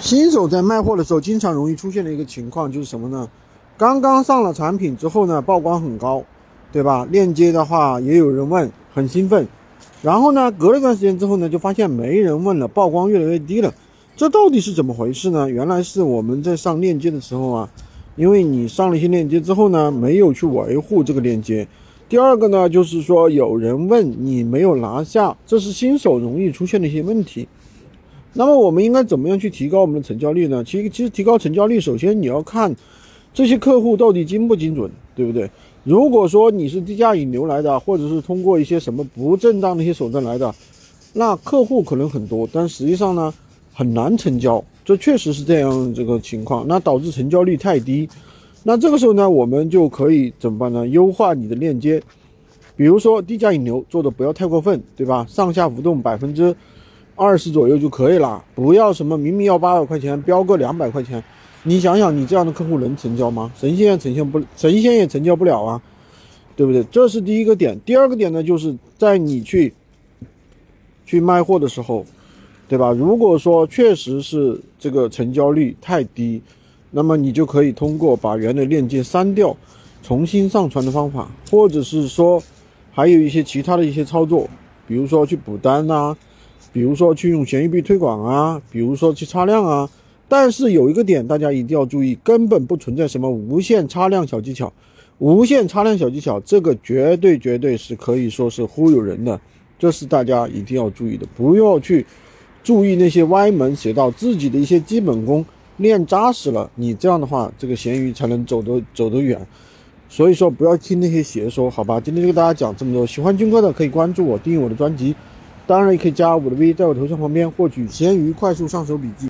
新手在卖货的时候，经常容易出现的一个情况就是什么呢？刚刚上了产品之后呢，曝光很高，对吧？链接的话也有人问，很兴奋。然后呢，隔了一段时间之后呢，就发现没人问了，曝光越来越低了。这到底是怎么回事呢？原来是我们在上链接的时候啊，因为你上了一些链接之后呢，没有去维护这个链接。第二个呢，就是说有人问你没有拿下，这是新手容易出现的一些问题。那么我们应该怎么样去提高我们的成交率呢？其实，其实提高成交率，首先你要看这些客户到底精不精准，对不对？如果说你是低价引流来的，或者是通过一些什么不正当的一些手段来的，那客户可能很多，但实际上呢很难成交，这确实是这样这个情况，那导致成交率太低。那这个时候呢，我们就可以怎么办呢？优化你的链接，比如说低价引流做的不要太过分，对吧？上下浮动百分之。二十左右就可以了，不要什么明明要八百块钱，标个两百块钱，你想想，你这样的客户能成交吗？神仙也成现不，神仙也成交不了啊，对不对？这是第一个点。第二个点呢，就是在你去去卖货的时候，对吧？如果说确实是这个成交率太低，那么你就可以通过把原的链接删掉，重新上传的方法，或者是说还有一些其他的一些操作，比如说去补单呐。比如说去用闲鱼币推广啊，比如说去擦量啊，但是有一个点大家一定要注意，根本不存在什么无限擦量小技巧，无限擦量小技巧这个绝对绝对是可以说是忽悠人的，这是大家一定要注意的，不要去注意那些歪门邪道，自己的一些基本功练扎实了，你这样的话这个闲鱼才能走得走得远，所以说不要听那些邪说，好吧？今天就给大家讲这么多，喜欢军哥的可以关注我，订阅我的专辑。当然也可以加我的 V，在我头像旁边获取闲鱼快速上手笔记。